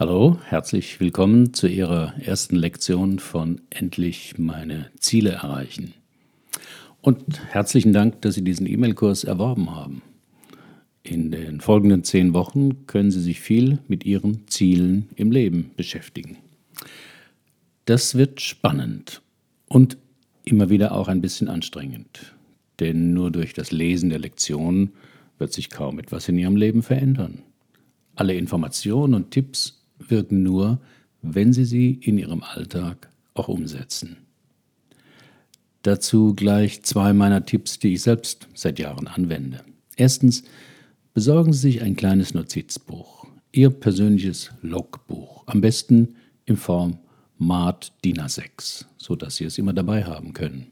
Hallo, herzlich willkommen zu Ihrer ersten Lektion von Endlich meine Ziele erreichen. Und herzlichen Dank, dass Sie diesen E-Mail-Kurs erworben haben. In den folgenden zehn Wochen können Sie sich viel mit Ihren Zielen im Leben beschäftigen. Das wird spannend und immer wieder auch ein bisschen anstrengend, denn nur durch das Lesen der Lektionen wird sich kaum etwas in Ihrem Leben verändern. Alle Informationen und Tipps wirken nur, wenn Sie sie in Ihrem Alltag auch umsetzen. Dazu gleich zwei meiner Tipps, die ich selbst seit Jahren anwende. Erstens, besorgen Sie sich ein kleines Notizbuch, Ihr persönliches Logbuch, am besten in Form Mart DIN A6, sodass Sie es immer dabei haben können.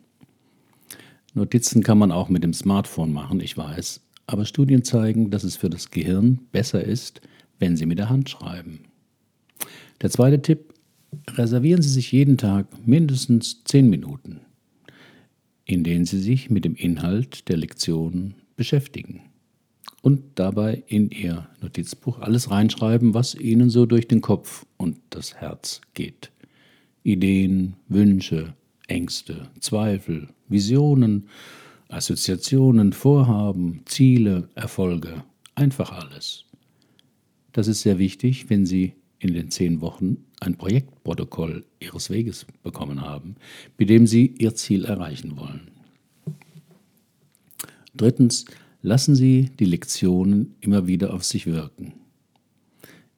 Notizen kann man auch mit dem Smartphone machen, ich weiß, aber Studien zeigen, dass es für das Gehirn besser ist, wenn Sie mit der Hand schreiben. Der zweite Tipp, reservieren Sie sich jeden Tag mindestens zehn Minuten, in denen Sie sich mit dem Inhalt der Lektion beschäftigen und dabei in Ihr Notizbuch alles reinschreiben, was Ihnen so durch den Kopf und das Herz geht. Ideen, Wünsche, Ängste, Zweifel, Visionen, Assoziationen, Vorhaben, Ziele, Erfolge, einfach alles. Das ist sehr wichtig, wenn Sie in den zehn Wochen ein Projektprotokoll Ihres Weges bekommen haben, mit dem Sie Ihr Ziel erreichen wollen. Drittens, lassen Sie die Lektionen immer wieder auf sich wirken.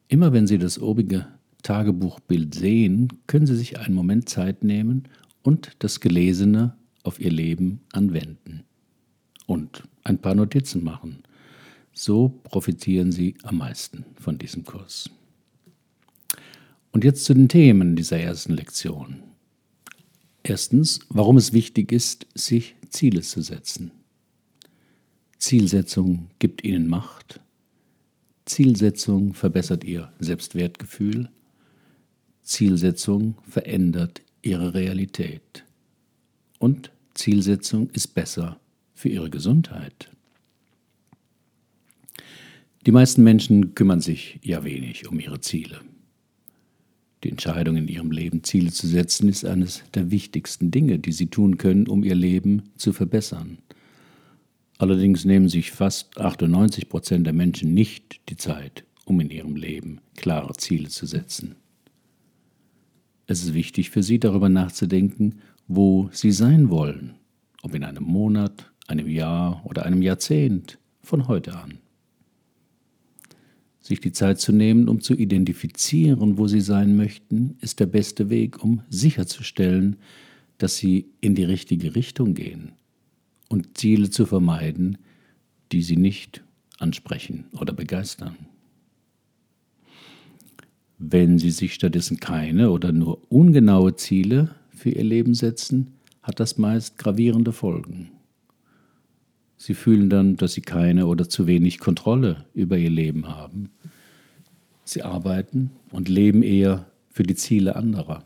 Immer wenn Sie das obige Tagebuchbild sehen, können Sie sich einen Moment Zeit nehmen und das Gelesene auf Ihr Leben anwenden und ein paar Notizen machen. So profitieren Sie am meisten von diesem Kurs. Und jetzt zu den Themen dieser ersten Lektion. Erstens, warum es wichtig ist, sich Ziele zu setzen. Zielsetzung gibt ihnen Macht. Zielsetzung verbessert ihr Selbstwertgefühl. Zielsetzung verändert ihre Realität. Und Zielsetzung ist besser für ihre Gesundheit. Die meisten Menschen kümmern sich ja wenig um ihre Ziele. Die Entscheidung in ihrem Leben, Ziele zu setzen, ist eines der wichtigsten Dinge, die sie tun können, um ihr Leben zu verbessern. Allerdings nehmen sich fast 98 Prozent der Menschen nicht die Zeit, um in ihrem Leben klare Ziele zu setzen. Es ist wichtig für sie darüber nachzudenken, wo sie sein wollen, ob in einem Monat, einem Jahr oder einem Jahrzehnt, von heute an sich die Zeit zu nehmen, um zu identifizieren, wo sie sein möchten, ist der beste Weg, um sicherzustellen, dass sie in die richtige Richtung gehen und Ziele zu vermeiden, die sie nicht ansprechen oder begeistern. Wenn Sie sich stattdessen keine oder nur ungenaue Ziele für Ihr Leben setzen, hat das meist gravierende Folgen. Sie fühlen dann, dass sie keine oder zu wenig Kontrolle über ihr Leben haben. Sie arbeiten und leben eher für die Ziele anderer.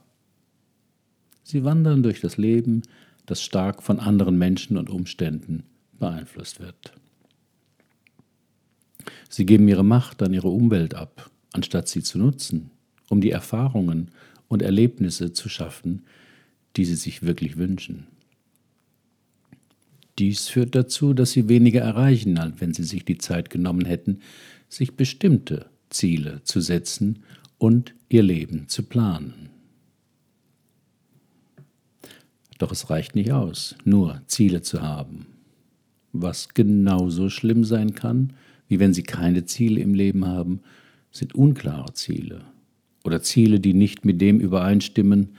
Sie wandern durch das Leben, das stark von anderen Menschen und Umständen beeinflusst wird. Sie geben ihre Macht an ihre Umwelt ab, anstatt sie zu nutzen, um die Erfahrungen und Erlebnisse zu schaffen, die sie sich wirklich wünschen. Dies führt dazu, dass sie weniger erreichen, als wenn sie sich die Zeit genommen hätten, sich bestimmte Ziele zu setzen und ihr Leben zu planen. Doch es reicht nicht aus, nur Ziele zu haben. Was genauso schlimm sein kann, wie wenn sie keine Ziele im Leben haben, sind unklare Ziele oder Ziele, die nicht mit dem übereinstimmen,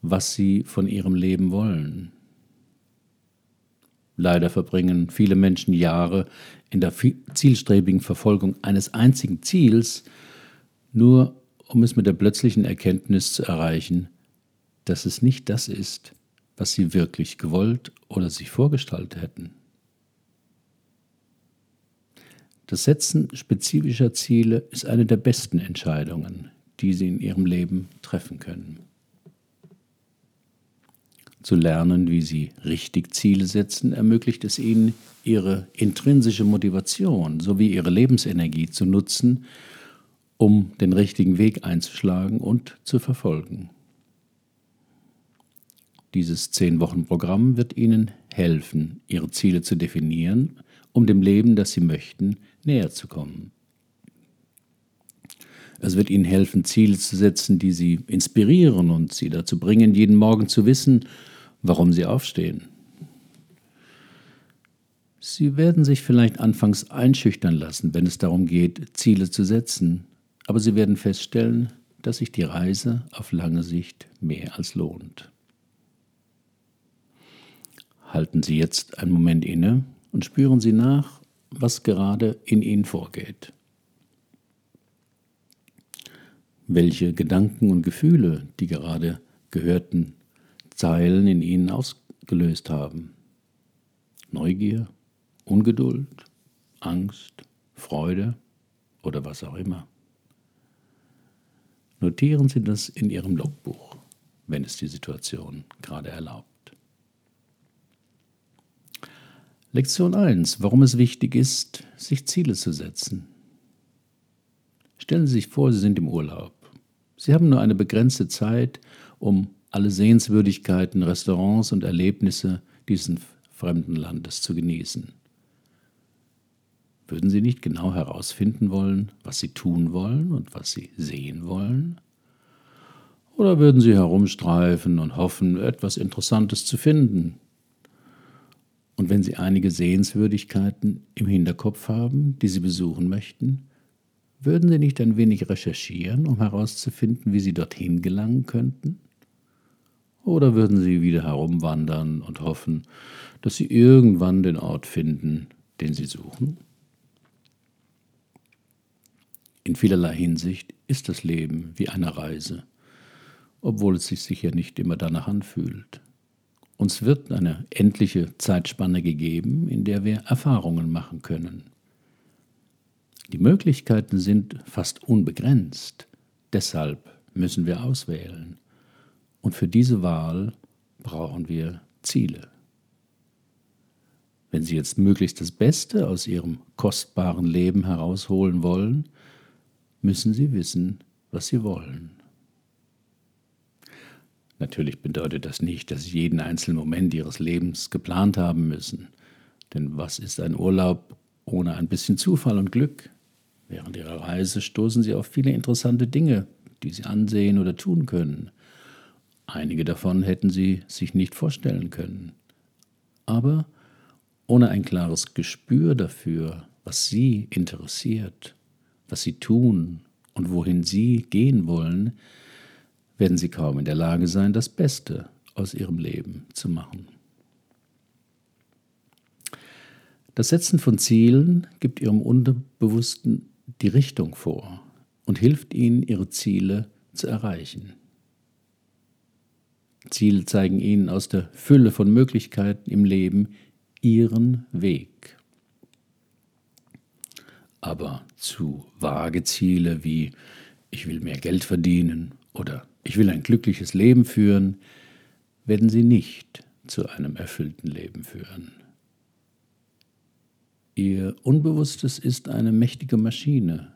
was sie von ihrem Leben wollen. Leider verbringen viele Menschen Jahre in der zielstrebigen Verfolgung eines einzigen Ziels, nur um es mit der plötzlichen Erkenntnis zu erreichen, dass es nicht das ist, was sie wirklich gewollt oder sich vorgestellt hätten. Das Setzen spezifischer Ziele ist eine der besten Entscheidungen, die Sie in Ihrem Leben treffen können zu lernen, wie sie richtig Ziele setzen, ermöglicht es ihnen, ihre intrinsische Motivation sowie ihre Lebensenergie zu nutzen, um den richtigen Weg einzuschlagen und zu verfolgen. Dieses Zehn-Wochen-Programm wird Ihnen helfen, Ihre Ziele zu definieren, um dem Leben, das Sie möchten, näher zu kommen. Es wird Ihnen helfen, Ziele zu setzen, die Sie inspirieren und Sie dazu bringen, jeden Morgen zu wissen, warum Sie aufstehen. Sie werden sich vielleicht anfangs einschüchtern lassen, wenn es darum geht, Ziele zu setzen, aber Sie werden feststellen, dass sich die Reise auf lange Sicht mehr als lohnt. Halten Sie jetzt einen Moment inne und spüren Sie nach, was gerade in Ihnen vorgeht. Welche Gedanken und Gefühle die gerade gehörten Zeilen in Ihnen ausgelöst haben. Neugier, Ungeduld, Angst, Freude oder was auch immer. Notieren Sie das in Ihrem Logbuch, wenn es die Situation gerade erlaubt. Lektion 1. Warum es wichtig ist, sich Ziele zu setzen. Stellen Sie sich vor, Sie sind im Urlaub. Sie haben nur eine begrenzte Zeit, um alle Sehenswürdigkeiten, Restaurants und Erlebnisse dieses fremden Landes zu genießen. Würden Sie nicht genau herausfinden wollen, was Sie tun wollen und was Sie sehen wollen? Oder würden Sie herumstreifen und hoffen, etwas Interessantes zu finden? Und wenn Sie einige Sehenswürdigkeiten im Hinterkopf haben, die Sie besuchen möchten, würden Sie nicht ein wenig recherchieren, um herauszufinden, wie Sie dorthin gelangen könnten? Oder würden Sie wieder herumwandern und hoffen, dass Sie irgendwann den Ort finden, den Sie suchen? In vielerlei Hinsicht ist das Leben wie eine Reise, obwohl es sich sicher nicht immer danach anfühlt. Uns wird eine endliche Zeitspanne gegeben, in der wir Erfahrungen machen können. Die Möglichkeiten sind fast unbegrenzt, deshalb müssen wir auswählen. Und für diese Wahl brauchen wir Ziele. Wenn Sie jetzt möglichst das Beste aus Ihrem kostbaren Leben herausholen wollen, müssen sie wissen, was sie wollen. Natürlich bedeutet das nicht, dass sie jeden einzelnen Moment ihres Lebens geplant haben müssen. Denn was ist ein Urlaub ohne ein bisschen Zufall und Glück? Während ihrer Reise stoßen sie auf viele interessante Dinge, die sie ansehen oder tun können. Einige davon hätten sie sich nicht vorstellen können. Aber ohne ein klares Gespür dafür, was sie interessiert, was sie tun und wohin sie gehen wollen, werden sie kaum in der Lage sein, das Beste aus ihrem Leben zu machen. Das Setzen von Zielen gibt ihrem Unterbewussten die Richtung vor und hilft ihnen, ihre Ziele zu erreichen. Ziele zeigen ihnen aus der Fülle von Möglichkeiten im Leben ihren Weg aber zu vage Ziele wie ich will mehr Geld verdienen oder ich will ein glückliches Leben führen, werden sie nicht zu einem erfüllten Leben führen. Ihr Unbewusstes ist eine mächtige Maschine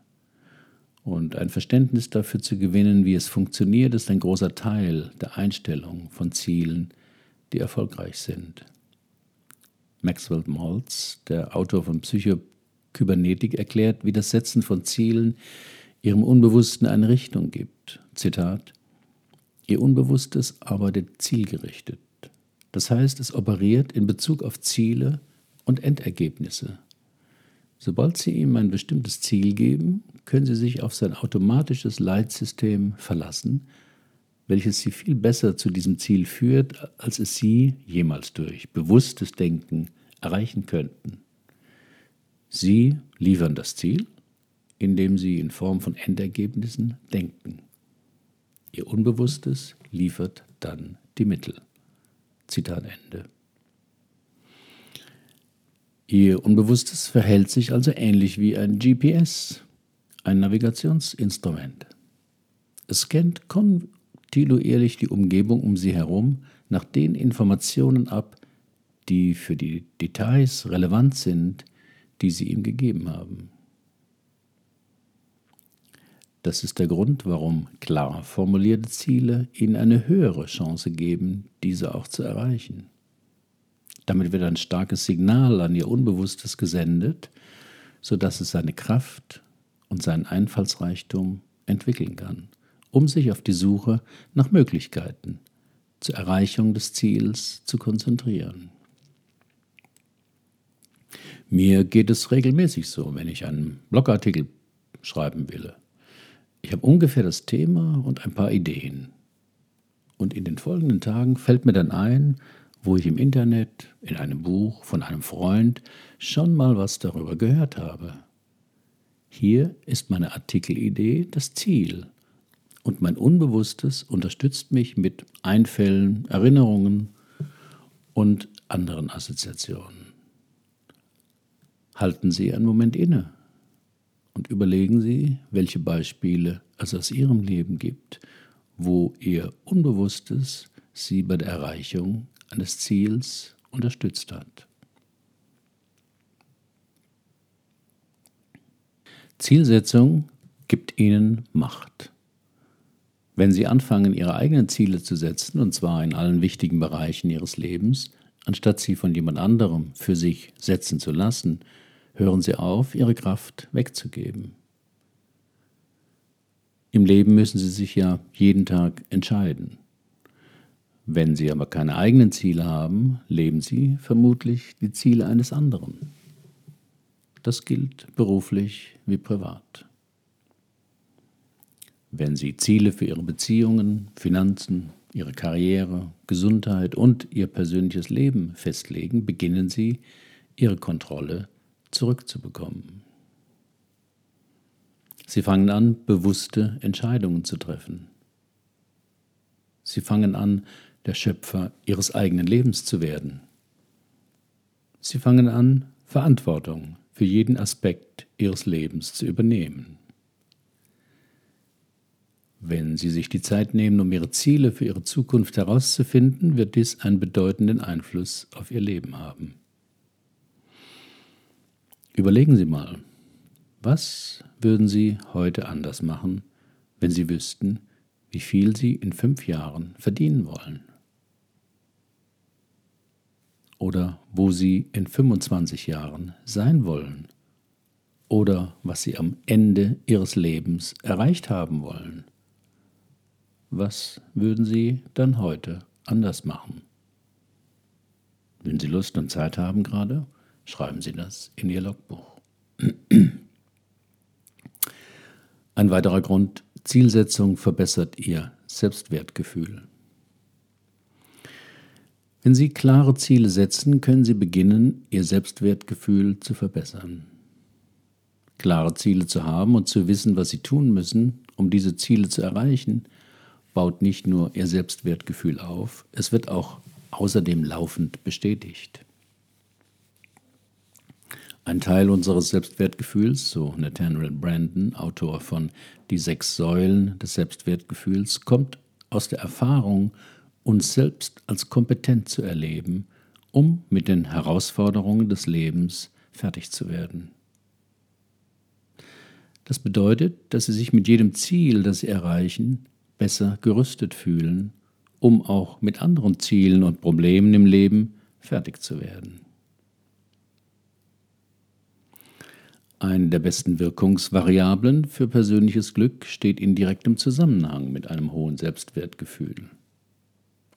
und ein Verständnis dafür zu gewinnen, wie es funktioniert, ist ein großer Teil der Einstellung von Zielen, die erfolgreich sind. Maxwell Maltz, der Autor von Psycho Kybernetik erklärt, wie das Setzen von Zielen ihrem Unbewussten eine Richtung gibt. Zitat: Ihr Unbewusstes arbeitet zielgerichtet. Das heißt, es operiert in Bezug auf Ziele und Endergebnisse. Sobald Sie ihm ein bestimmtes Ziel geben, können Sie sich auf sein automatisches Leitsystem verlassen, welches Sie viel besser zu diesem Ziel führt, als es Sie jemals durch bewusstes Denken erreichen könnten. Sie liefern das Ziel, indem Sie in Form von Endergebnissen denken. Ihr Unbewusstes liefert dann die Mittel. Zitat Ende. Ihr Unbewusstes verhält sich also ähnlich wie ein GPS, ein Navigationsinstrument. Es scannt kontinuierlich die Umgebung um Sie herum nach den Informationen ab, die für die Details relevant sind, die sie ihm gegeben haben. Das ist der Grund, warum klar formulierte Ziele Ihnen eine höhere Chance geben, diese auch zu erreichen. Damit wird ein starkes Signal an Ihr Unbewusstes gesendet, sodass es seine Kraft und seinen Einfallsreichtum entwickeln kann, um sich auf die Suche nach Möglichkeiten zur Erreichung des Ziels zu konzentrieren. Mir geht es regelmäßig so, wenn ich einen Blogartikel schreiben will. Ich habe ungefähr das Thema und ein paar Ideen. Und in den folgenden Tagen fällt mir dann ein, wo ich im Internet, in einem Buch von einem Freund schon mal was darüber gehört habe. Hier ist meine Artikelidee das Ziel und mein Unbewusstes unterstützt mich mit Einfällen, Erinnerungen und anderen Assoziationen. Halten Sie einen Moment inne und überlegen Sie, welche Beispiele es aus Ihrem Leben gibt, wo Ihr Unbewusstes Sie bei der Erreichung eines Ziels unterstützt hat. Zielsetzung gibt Ihnen Macht. Wenn Sie anfangen, Ihre eigenen Ziele zu setzen, und zwar in allen wichtigen Bereichen Ihres Lebens, anstatt sie von jemand anderem für sich setzen zu lassen, hören Sie auf, Ihre Kraft wegzugeben. Im Leben müssen Sie sich ja jeden Tag entscheiden. Wenn Sie aber keine eigenen Ziele haben, leben Sie vermutlich die Ziele eines anderen. Das gilt beruflich wie privat. Wenn Sie Ziele für Ihre Beziehungen, Finanzen, Ihre Karriere, Gesundheit und Ihr persönliches Leben festlegen, beginnen Sie, Ihre Kontrolle zurückzubekommen. Sie fangen an, bewusste Entscheidungen zu treffen. Sie fangen an, der Schöpfer ihres eigenen Lebens zu werden. Sie fangen an, Verantwortung für jeden Aspekt ihres Lebens zu übernehmen. Wenn Sie sich die Zeit nehmen, um Ihre Ziele für Ihre Zukunft herauszufinden, wird dies einen bedeutenden Einfluss auf Ihr Leben haben. Überlegen Sie mal, was würden Sie heute anders machen, wenn Sie wüssten, wie viel Sie in fünf Jahren verdienen wollen? Oder wo Sie in 25 Jahren sein wollen? Oder was Sie am Ende Ihres Lebens erreicht haben wollen? Was würden Sie dann heute anders machen? Wenn Sie Lust und Zeit haben gerade, schreiben Sie das in Ihr Logbuch. Ein weiterer Grund, Zielsetzung verbessert Ihr Selbstwertgefühl. Wenn Sie klare Ziele setzen, können Sie beginnen, Ihr Selbstwertgefühl zu verbessern. Klare Ziele zu haben und zu wissen, was Sie tun müssen, um diese Ziele zu erreichen, baut nicht nur ihr Selbstwertgefühl auf, es wird auch außerdem laufend bestätigt. Ein Teil unseres Selbstwertgefühls, so Nathaniel Brandon, Autor von Die sechs Säulen des Selbstwertgefühls, kommt aus der Erfahrung, uns selbst als kompetent zu erleben, um mit den Herausforderungen des Lebens fertig zu werden. Das bedeutet, dass sie sich mit jedem Ziel, das sie erreichen, besser gerüstet fühlen, um auch mit anderen Zielen und Problemen im Leben fertig zu werden. Eine der besten Wirkungsvariablen für persönliches Glück steht in direktem Zusammenhang mit einem hohen Selbstwertgefühl.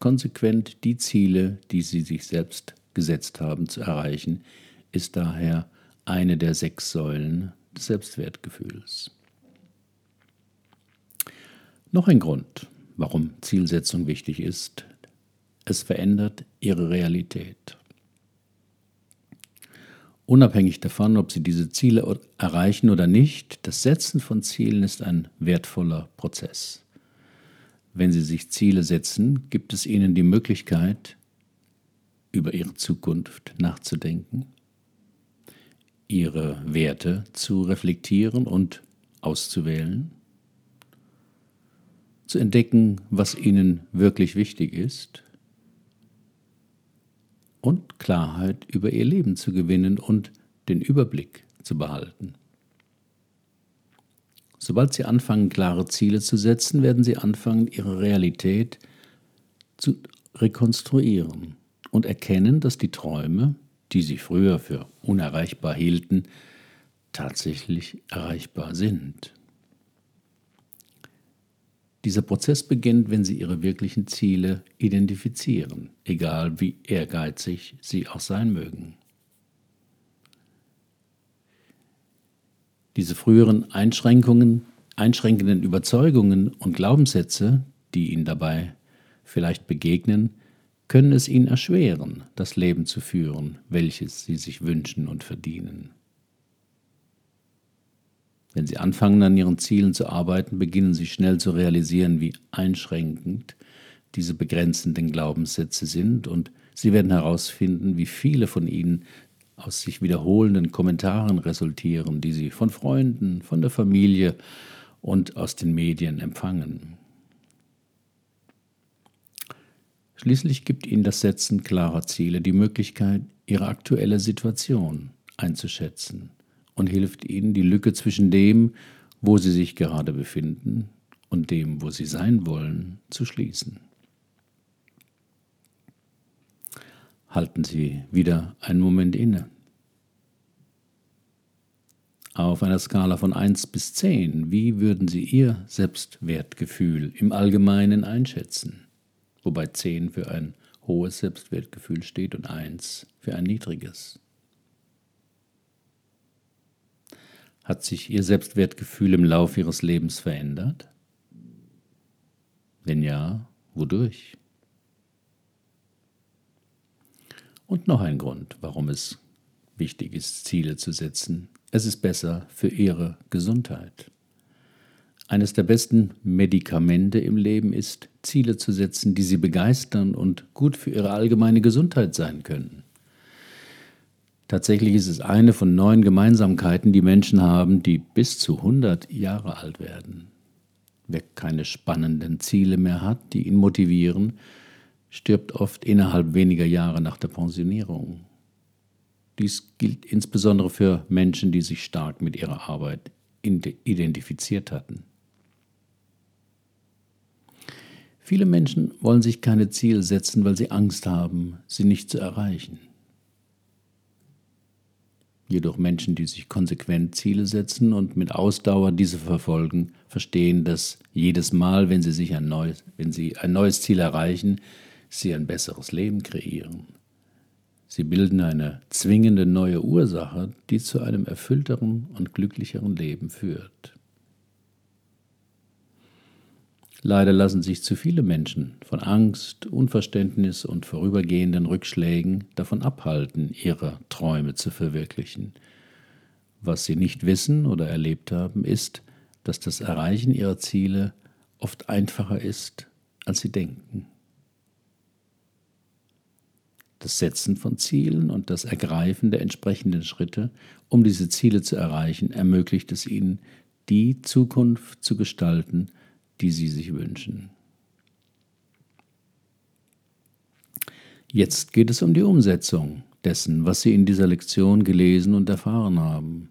Konsequent die Ziele, die Sie sich selbst gesetzt haben, zu erreichen, ist daher eine der sechs Säulen des Selbstwertgefühls. Noch ein Grund, warum Zielsetzung wichtig ist. Es verändert ihre Realität. Unabhängig davon, ob Sie diese Ziele erreichen oder nicht, das Setzen von Zielen ist ein wertvoller Prozess. Wenn Sie sich Ziele setzen, gibt es Ihnen die Möglichkeit, über Ihre Zukunft nachzudenken, Ihre Werte zu reflektieren und auszuwählen zu entdecken, was ihnen wirklich wichtig ist und Klarheit über ihr Leben zu gewinnen und den Überblick zu behalten. Sobald Sie anfangen, klare Ziele zu setzen, werden Sie anfangen, Ihre Realität zu rekonstruieren und erkennen, dass die Träume, die Sie früher für unerreichbar hielten, tatsächlich erreichbar sind. Dieser Prozess beginnt, wenn Sie Ihre wirklichen Ziele identifizieren, egal wie ehrgeizig sie auch sein mögen. Diese früheren Einschränkungen, einschränkenden Überzeugungen und Glaubenssätze, die Ihnen dabei vielleicht begegnen, können es Ihnen erschweren, das Leben zu führen, welches Sie sich wünschen und verdienen. Wenn Sie anfangen, an Ihren Zielen zu arbeiten, beginnen Sie schnell zu realisieren, wie einschränkend diese begrenzenden Glaubenssätze sind und Sie werden herausfinden, wie viele von ihnen aus sich wiederholenden Kommentaren resultieren, die Sie von Freunden, von der Familie und aus den Medien empfangen. Schließlich gibt Ihnen das Setzen klarer Ziele die Möglichkeit, Ihre aktuelle Situation einzuschätzen und hilft ihnen, die Lücke zwischen dem, wo sie sich gerade befinden, und dem, wo sie sein wollen, zu schließen. Halten Sie wieder einen Moment inne. Auf einer Skala von 1 bis 10, wie würden Sie Ihr Selbstwertgefühl im Allgemeinen einschätzen? Wobei 10 für ein hohes Selbstwertgefühl steht und 1 für ein niedriges. Hat sich Ihr Selbstwertgefühl im Laufe Ihres Lebens verändert? Wenn ja, wodurch? Und noch ein Grund, warum es wichtig ist, Ziele zu setzen. Es ist besser für Ihre Gesundheit. Eines der besten Medikamente im Leben ist, Ziele zu setzen, die Sie begeistern und gut für Ihre allgemeine Gesundheit sein können. Tatsächlich ist es eine von neun Gemeinsamkeiten, die Menschen haben, die bis zu 100 Jahre alt werden. Wer keine spannenden Ziele mehr hat, die ihn motivieren, stirbt oft innerhalb weniger Jahre nach der Pensionierung. Dies gilt insbesondere für Menschen, die sich stark mit ihrer Arbeit identifiziert hatten. Viele Menschen wollen sich keine Ziele setzen, weil sie Angst haben, sie nicht zu erreichen. Jedoch Menschen, die sich konsequent Ziele setzen und mit Ausdauer diese verfolgen, verstehen, dass jedes Mal, wenn sie sich ein neues, wenn sie ein neues Ziel erreichen, sie ein besseres Leben kreieren. Sie bilden eine zwingende neue Ursache, die zu einem erfüllteren und glücklicheren Leben führt. Leider lassen sich zu viele Menschen von Angst, Unverständnis und vorübergehenden Rückschlägen davon abhalten, ihre Träume zu verwirklichen. Was sie nicht wissen oder erlebt haben, ist, dass das Erreichen ihrer Ziele oft einfacher ist, als sie denken. Das Setzen von Zielen und das Ergreifen der entsprechenden Schritte, um diese Ziele zu erreichen, ermöglicht es ihnen, die Zukunft zu gestalten, die sie sich wünschen. Jetzt geht es um die Umsetzung dessen, was Sie in dieser Lektion gelesen und erfahren haben.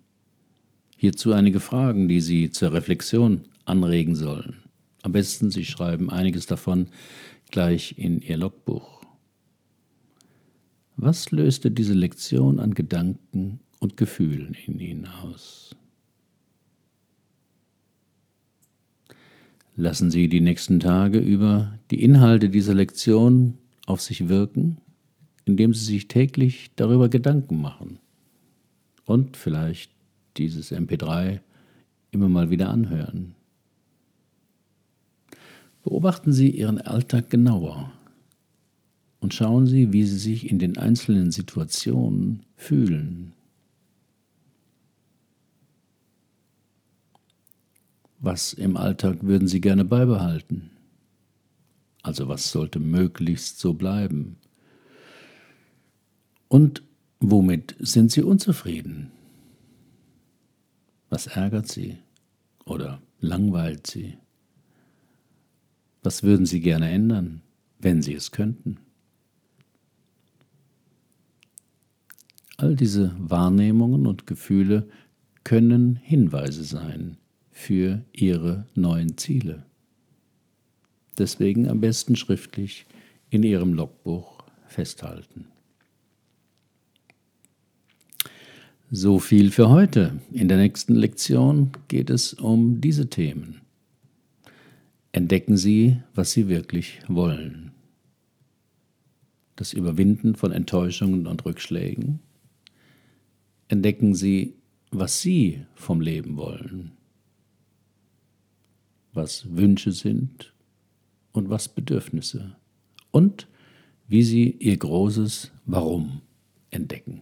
Hierzu einige Fragen, die Sie zur Reflexion anregen sollen. Am besten Sie schreiben einiges davon gleich in Ihr Logbuch. Was löste diese Lektion an Gedanken und Gefühlen in Ihnen aus? Lassen Sie die nächsten Tage über die Inhalte dieser Lektion auf sich wirken, indem Sie sich täglich darüber Gedanken machen und vielleicht dieses MP3 immer mal wieder anhören. Beobachten Sie Ihren Alltag genauer und schauen Sie, wie Sie sich in den einzelnen Situationen fühlen. Was im Alltag würden Sie gerne beibehalten? Also was sollte möglichst so bleiben? Und womit sind Sie unzufrieden? Was ärgert Sie oder langweilt Sie? Was würden Sie gerne ändern, wenn Sie es könnten? All diese Wahrnehmungen und Gefühle können Hinweise sein für Ihre neuen Ziele. Deswegen am besten schriftlich in Ihrem Logbuch festhalten. So viel für heute. In der nächsten Lektion geht es um diese Themen. Entdecken Sie, was Sie wirklich wollen. Das Überwinden von Enttäuschungen und Rückschlägen. Entdecken Sie, was Sie vom Leben wollen. Was Wünsche sind und was Bedürfnisse. Und wie Sie Ihr großes Warum entdecken.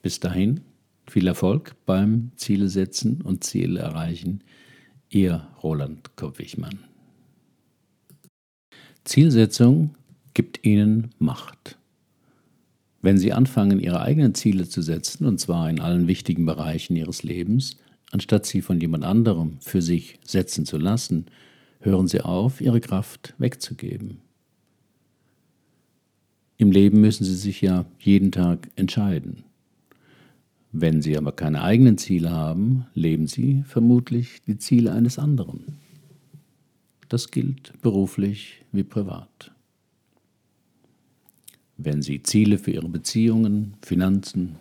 Bis dahin viel Erfolg beim Ziele setzen und Ziele erreichen Ihr Roland Kopp-Wichmann. Zielsetzung gibt Ihnen Macht. Wenn Sie anfangen, Ihre eigenen Ziele zu setzen, und zwar in allen wichtigen Bereichen Ihres Lebens, anstatt sie von jemand anderem für sich setzen zu lassen, hören Sie auf, Ihre Kraft wegzugeben. Im Leben müssen Sie sich ja jeden Tag entscheiden. Wenn Sie aber keine eigenen Ziele haben, leben Sie vermutlich die Ziele eines anderen. Das gilt beruflich wie privat. Wenn Sie Ziele für Ihre Beziehungen, Finanzen,